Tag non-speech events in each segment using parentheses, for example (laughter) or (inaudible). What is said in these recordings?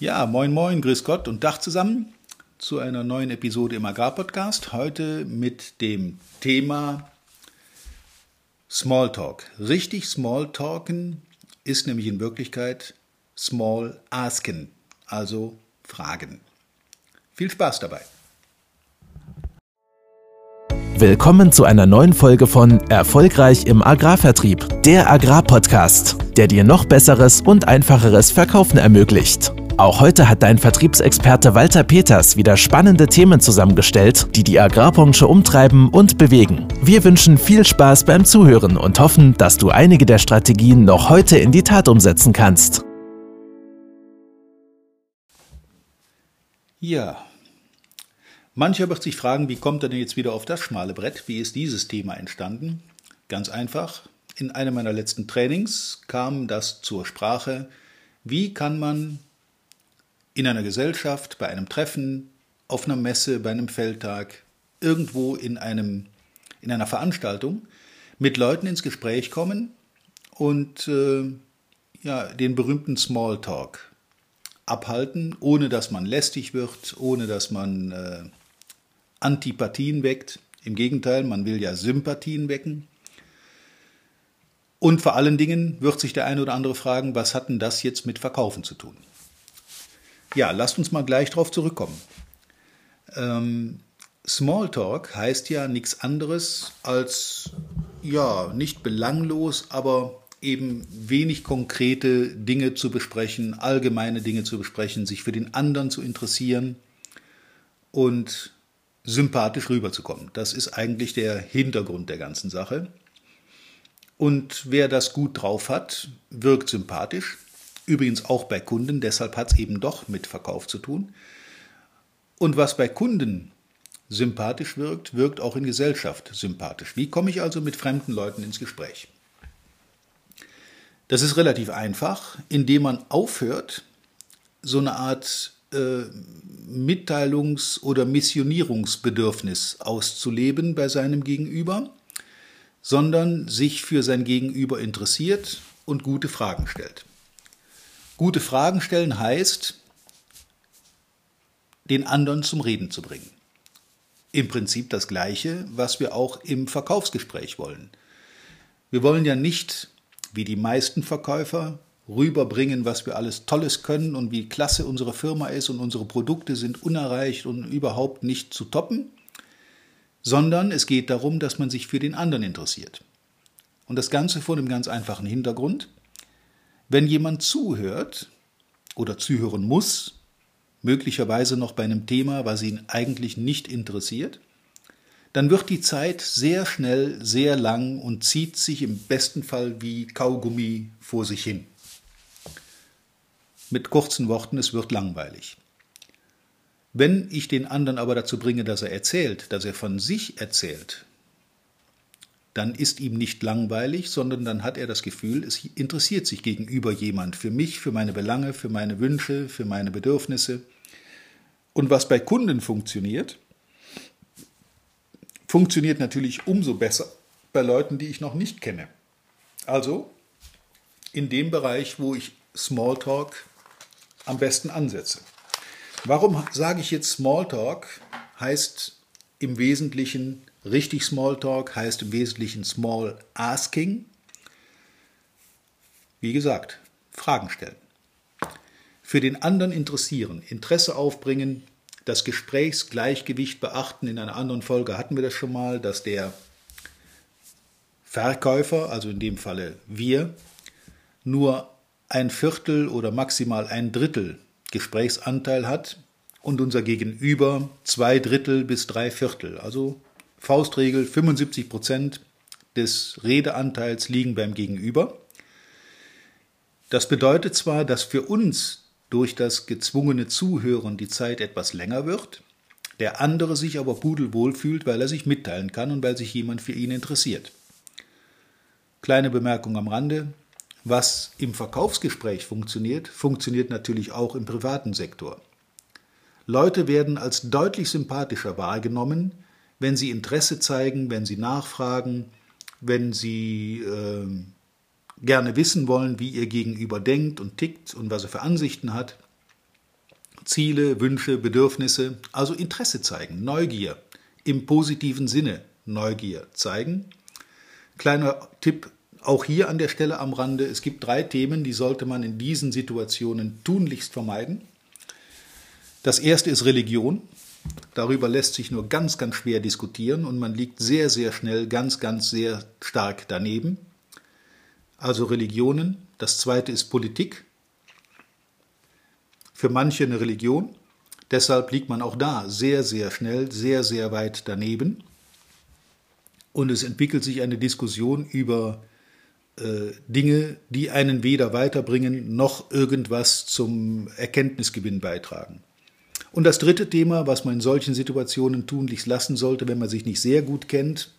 Ja, moin moin, grüß Gott und Dach zusammen zu einer neuen Episode im Agrarpodcast. Heute mit dem Thema Smalltalk. Richtig Smalltalken ist nämlich in Wirklichkeit Small Asken, also Fragen. Viel Spaß dabei. Willkommen zu einer neuen Folge von Erfolgreich im Agrarvertrieb, der Agrarpodcast, der dir noch besseres und einfacheres Verkaufen ermöglicht. Auch heute hat dein Vertriebsexperte Walter Peters wieder spannende Themen zusammengestellt, die die Agrarbranche umtreiben und bewegen. Wir wünschen viel Spaß beim Zuhören und hoffen, dass du einige der Strategien noch heute in die Tat umsetzen kannst. Ja, mancher wird sich fragen, wie kommt er denn jetzt wieder auf das schmale Brett? Wie ist dieses Thema entstanden? Ganz einfach. In einem meiner letzten Trainings kam das zur Sprache. Wie kann man in einer Gesellschaft, bei einem Treffen, auf einer Messe, bei einem Feldtag, irgendwo in, einem, in einer Veranstaltung mit Leuten ins Gespräch kommen und äh, ja, den berühmten Smalltalk abhalten, ohne dass man lästig wird, ohne dass man äh, Antipathien weckt. Im Gegenteil, man will ja Sympathien wecken. Und vor allen Dingen wird sich der eine oder andere fragen, was hat denn das jetzt mit Verkaufen zu tun? Ja, lasst uns mal gleich darauf zurückkommen. Ähm, Smalltalk heißt ja nichts anderes als, ja, nicht belanglos, aber eben wenig konkrete Dinge zu besprechen, allgemeine Dinge zu besprechen, sich für den anderen zu interessieren und sympathisch rüberzukommen. Das ist eigentlich der Hintergrund der ganzen Sache. Und wer das gut drauf hat, wirkt sympathisch, Übrigens auch bei Kunden, deshalb hat es eben doch mit Verkauf zu tun. Und was bei Kunden sympathisch wirkt, wirkt auch in Gesellschaft sympathisch. Wie komme ich also mit fremden Leuten ins Gespräch? Das ist relativ einfach, indem man aufhört, so eine Art äh, Mitteilungs- oder Missionierungsbedürfnis auszuleben bei seinem Gegenüber, sondern sich für sein Gegenüber interessiert und gute Fragen stellt. Gute Fragen stellen heißt, den anderen zum Reden zu bringen. Im Prinzip das Gleiche, was wir auch im Verkaufsgespräch wollen. Wir wollen ja nicht, wie die meisten Verkäufer, rüberbringen, was wir alles Tolles können und wie klasse unsere Firma ist und unsere Produkte sind unerreicht und überhaupt nicht zu toppen, sondern es geht darum, dass man sich für den anderen interessiert. Und das Ganze vor einem ganz einfachen Hintergrund. Wenn jemand zuhört oder zuhören muss, möglicherweise noch bei einem Thema, was ihn eigentlich nicht interessiert, dann wird die Zeit sehr schnell sehr lang und zieht sich im besten Fall wie Kaugummi vor sich hin. Mit kurzen Worten, es wird langweilig. Wenn ich den anderen aber dazu bringe, dass er erzählt, dass er von sich erzählt, dann ist ihm nicht langweilig, sondern dann hat er das Gefühl, es interessiert sich gegenüber jemand für mich, für meine Belange, für meine Wünsche, für meine Bedürfnisse. Und was bei Kunden funktioniert, funktioniert natürlich umso besser bei Leuten, die ich noch nicht kenne. Also in dem Bereich, wo ich Smalltalk am besten ansetze. Warum sage ich jetzt Smalltalk? Heißt im Wesentlichen Richtig Smalltalk heißt im Wesentlichen Small Asking. Wie gesagt, Fragen stellen. Für den anderen interessieren, Interesse aufbringen, das Gesprächsgleichgewicht beachten. In einer anderen Folge hatten wir das schon mal, dass der Verkäufer, also in dem Falle wir, nur ein Viertel oder maximal ein Drittel Gesprächsanteil hat und unser Gegenüber zwei Drittel bis drei Viertel, also Faustregel, 75 Prozent des Redeanteils liegen beim Gegenüber. Das bedeutet zwar, dass für uns durch das gezwungene Zuhören die Zeit etwas länger wird, der andere sich aber pudelwohl fühlt, weil er sich mitteilen kann und weil sich jemand für ihn interessiert. Kleine Bemerkung am Rande. Was im Verkaufsgespräch funktioniert, funktioniert natürlich auch im privaten Sektor. Leute werden als deutlich sympathischer wahrgenommen, wenn sie Interesse zeigen, wenn sie nachfragen, wenn sie äh, gerne wissen wollen, wie ihr Gegenüber denkt und tickt und was er für Ansichten hat. Ziele, Wünsche, Bedürfnisse, also Interesse zeigen, Neugier, im positiven Sinne Neugier zeigen. Kleiner Tipp auch hier an der Stelle am Rande, es gibt drei Themen, die sollte man in diesen Situationen tunlichst vermeiden. Das erste ist Religion. Darüber lässt sich nur ganz, ganz schwer diskutieren und man liegt sehr, sehr schnell ganz, ganz sehr stark daneben. Also Religionen. Das zweite ist Politik. Für manche eine Religion. Deshalb liegt man auch da sehr, sehr schnell, sehr, sehr weit daneben. Und es entwickelt sich eine Diskussion über äh, Dinge, die einen weder weiterbringen noch irgendwas zum Erkenntnisgewinn beitragen. Und das dritte Thema, was man in solchen Situationen tunlichst lassen sollte, wenn man sich nicht sehr gut kennt,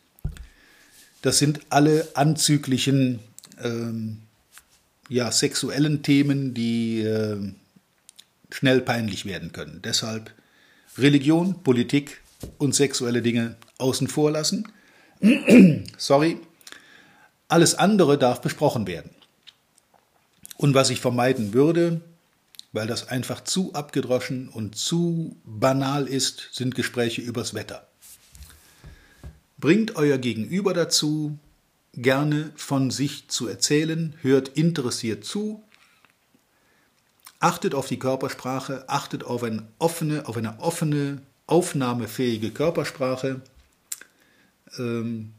das sind alle anzüglichen ähm, ja, sexuellen Themen, die äh, schnell peinlich werden können. Deshalb Religion, Politik und sexuelle Dinge außen vor lassen. (clears throat) Sorry. Alles andere darf besprochen werden. Und was ich vermeiden würde, weil das einfach zu abgedroschen und zu banal ist, sind Gespräche übers Wetter. Bringt euer Gegenüber dazu, gerne von sich zu erzählen, hört interessiert zu, achtet auf die Körpersprache, achtet auf eine offene, auf eine offene, aufnahmefähige Körpersprache. Ähm,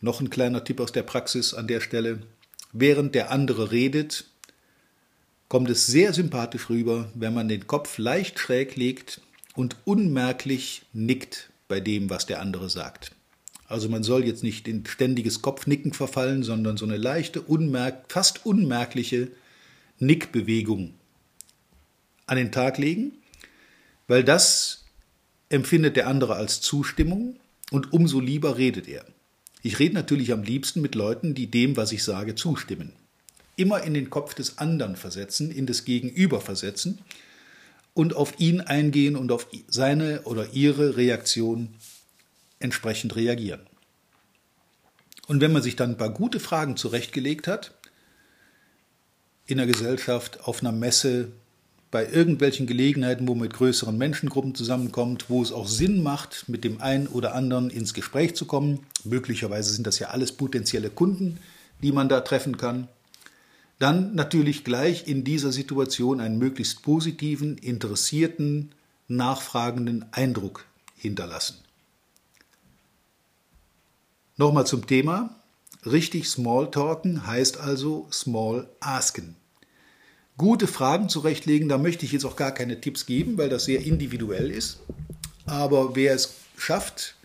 noch ein kleiner Tipp aus der Praxis an der Stelle. Während der andere redet, kommt es sehr sympathisch rüber, wenn man den Kopf leicht schräg legt und unmerklich nickt bei dem, was der andere sagt. Also man soll jetzt nicht in ständiges Kopfnicken verfallen, sondern so eine leichte, unmerk fast unmerkliche Nickbewegung an den Tag legen, weil das empfindet der andere als Zustimmung und umso lieber redet er. Ich rede natürlich am liebsten mit Leuten, die dem, was ich sage, zustimmen immer in den Kopf des anderen versetzen, in das Gegenüber versetzen und auf ihn eingehen und auf seine oder ihre Reaktion entsprechend reagieren. Und wenn man sich dann ein paar gute Fragen zurechtgelegt hat, in der Gesellschaft, auf einer Messe, bei irgendwelchen Gelegenheiten, wo man mit größeren Menschengruppen zusammenkommt, wo es auch Sinn macht, mit dem einen oder anderen ins Gespräch zu kommen. Möglicherweise sind das ja alles potenzielle Kunden, die man da treffen kann dann natürlich gleich in dieser Situation einen möglichst positiven, interessierten, nachfragenden Eindruck hinterlassen. Nochmal zum Thema. Richtig Smalltalken heißt also Small Asken. Gute Fragen zurechtlegen, da möchte ich jetzt auch gar keine Tipps geben, weil das sehr individuell ist. Aber wer es schafft,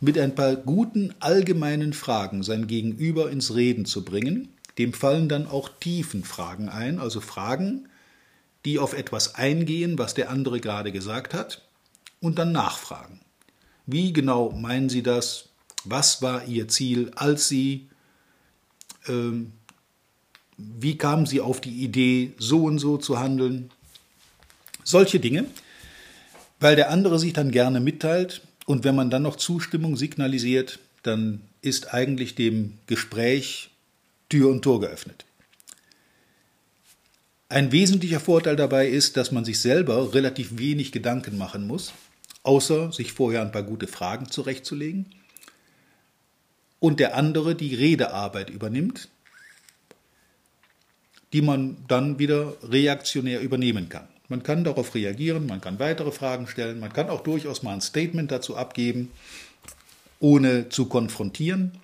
mit ein paar guten allgemeinen Fragen sein Gegenüber ins Reden zu bringen, dem fallen dann auch Tiefenfragen ein, also Fragen, die auf etwas eingehen, was der andere gerade gesagt hat, und dann nachfragen. Wie genau meinen Sie das? Was war Ihr Ziel, als Sie, ähm, wie kamen Sie auf die Idee, so und so zu handeln? Solche Dinge, weil der andere sich dann gerne mitteilt und wenn man dann noch Zustimmung signalisiert, dann ist eigentlich dem Gespräch Tür und Tor geöffnet. Ein wesentlicher Vorteil dabei ist, dass man sich selber relativ wenig Gedanken machen muss, außer sich vorher ein paar gute Fragen zurechtzulegen, und der andere die Redearbeit übernimmt, die man dann wieder reaktionär übernehmen kann. Man kann darauf reagieren, man kann weitere Fragen stellen, man kann auch durchaus mal ein Statement dazu abgeben, ohne zu konfrontieren.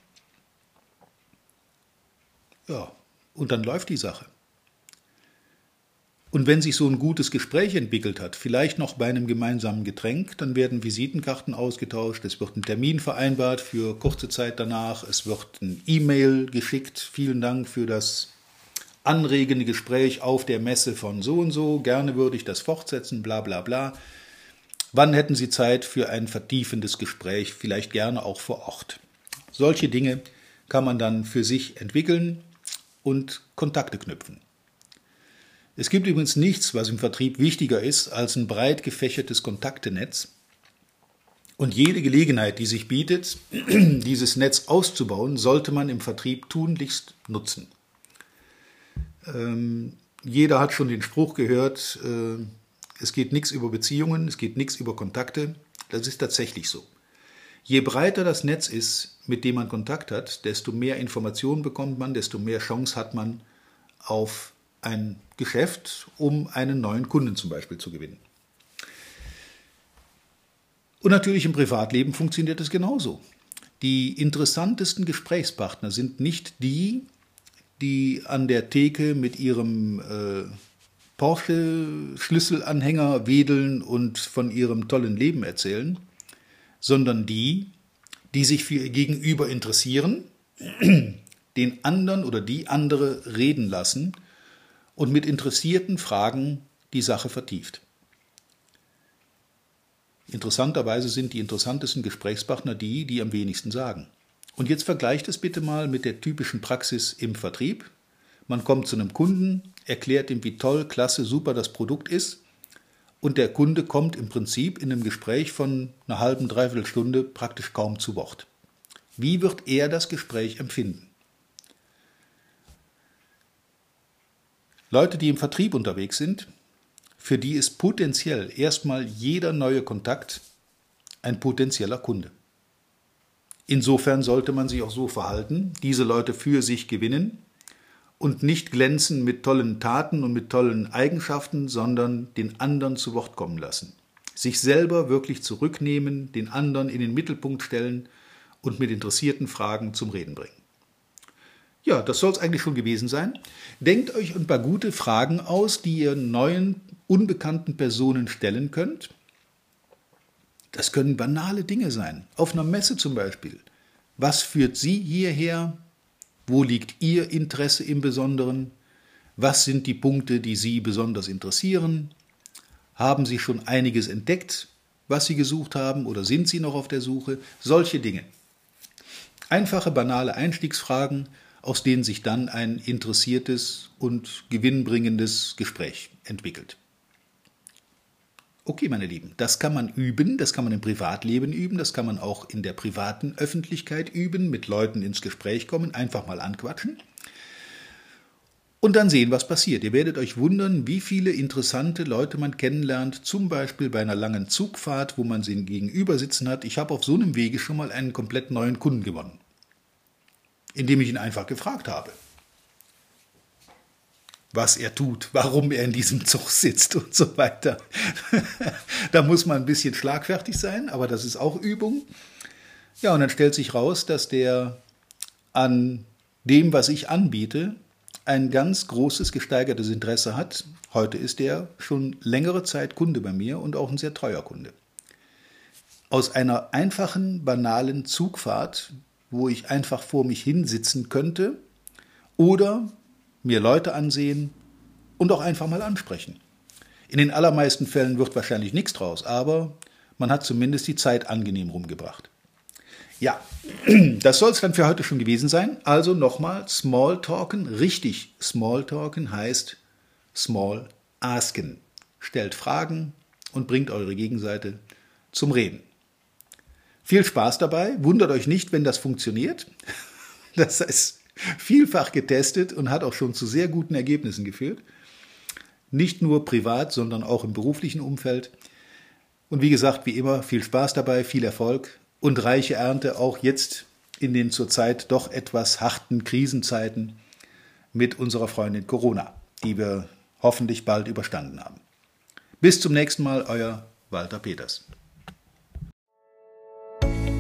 Ja, und dann läuft die Sache. Und wenn sich so ein gutes Gespräch entwickelt hat, vielleicht noch bei einem gemeinsamen Getränk, dann werden Visitenkarten ausgetauscht, es wird ein Termin vereinbart für kurze Zeit danach, es wird ein E-Mail geschickt, vielen Dank für das anregende Gespräch auf der Messe von so und so, gerne würde ich das fortsetzen, bla bla bla. Wann hätten Sie Zeit für ein vertiefendes Gespräch, vielleicht gerne auch vor Ort? Solche Dinge kann man dann für sich entwickeln und Kontakte knüpfen. Es gibt übrigens nichts, was im Vertrieb wichtiger ist als ein breit gefächertes Kontaktenetz. Und jede Gelegenheit, die sich bietet, (clears throat) dieses Netz auszubauen, sollte man im Vertrieb tunlichst nutzen. Ähm, jeder hat schon den Spruch gehört, äh, Es geht nichts über Beziehungen, es geht nichts über Kontakte. Das ist tatsächlich so. Je breiter das Netz ist, mit dem man Kontakt hat, desto mehr Informationen bekommt man, desto mehr Chance hat man auf ein Geschäft, um einen neuen Kunden zum Beispiel zu gewinnen. Und natürlich im Privatleben funktioniert es genauso. Die interessantesten Gesprächspartner sind nicht die, die an der Theke mit ihrem äh, Porsche-Schlüsselanhänger wedeln und von ihrem tollen Leben erzählen, sondern die, die sich für ihr Gegenüber interessieren, (clears throat) den anderen oder die andere reden lassen und mit interessierten Fragen die Sache vertieft. Interessanterweise sind die interessantesten Gesprächspartner die, die am wenigsten sagen. Und jetzt vergleicht es bitte mal mit der typischen Praxis im Vertrieb. Man kommt zu einem Kunden, erklärt ihm, wie toll, klasse, super das Produkt ist, und der Kunde kommt im Prinzip in einem Gespräch von einer halben, dreiviertel Stunde praktisch kaum zu Wort. Wie wird er das Gespräch empfinden? Leute, die im Vertrieb unterwegs sind, für die ist potenziell erstmal jeder neue Kontakt ein potenzieller Kunde. Insofern sollte man sich auch so verhalten, diese Leute für sich gewinnen und nicht glänzen mit tollen Taten und mit tollen Eigenschaften, sondern den anderen zu Wort kommen lassen. Sich selber wirklich zurücknehmen, den anderen in den Mittelpunkt stellen und mit interessierten Fragen zum Reden bringen. Ja, das soll es eigentlich schon gewesen sein. Denkt euch ein paar gute Fragen aus, die ihr neuen, unbekannten Personen stellen könnt. Das können banale Dinge sein. Auf einer Messe zum Beispiel. Was führt Sie hierher? Wo liegt Ihr Interesse im Besonderen? Was sind die Punkte, die Sie besonders interessieren? Haben Sie schon einiges entdeckt, was Sie gesucht haben, oder sind Sie noch auf der Suche? Solche Dinge. Einfache, banale Einstiegsfragen, aus denen sich dann ein interessiertes und gewinnbringendes Gespräch entwickelt. Okay, meine Lieben, das kann man üben, das kann man im Privatleben üben, das kann man auch in der privaten Öffentlichkeit üben, mit Leuten ins Gespräch kommen, einfach mal anquatschen und dann sehen, was passiert. Ihr werdet euch wundern, wie viele interessante Leute man kennenlernt, zum Beispiel bei einer langen Zugfahrt, wo man sie gegenüber sitzen hat. Ich habe auf so einem Wege schon mal einen komplett neuen Kunden gewonnen indem ich ihn einfach gefragt habe, was er tut, warum er in diesem Zug sitzt und so weiter. (laughs) da muss man ein bisschen schlagfertig sein, aber das ist auch Übung. Ja, und dann stellt sich raus, dass der an dem, was ich anbiete, ein ganz großes gesteigertes Interesse hat. Heute ist er schon längere Zeit Kunde bei mir und auch ein sehr treuer Kunde. Aus einer einfachen, banalen Zugfahrt wo ich einfach vor mich hinsitzen könnte oder mir Leute ansehen und auch einfach mal ansprechen. In den allermeisten Fällen wird wahrscheinlich nichts draus, aber man hat zumindest die Zeit angenehm rumgebracht. Ja, (clears throat) das soll es dann für heute schon gewesen sein. Also nochmal, Smalltalken, richtig Smalltalken heißt Small Asken. Stellt Fragen und bringt eure Gegenseite zum Reden. Viel Spaß dabei. Wundert euch nicht, wenn das funktioniert. (laughs) Das ist vielfach getestet und hat auch schon zu sehr guten Ergebnissen geführt. Nicht nur privat, sondern auch im beruflichen Umfeld. Und wie gesagt, wie immer, viel Spaß dabei, viel Erfolg und reiche Ernte auch jetzt in den zurzeit doch etwas harten Krisenzeiten mit unserer Freundin Corona, die wir hoffentlich bald überstanden haben. Bis zum nächsten Mal, euer Walter Peters.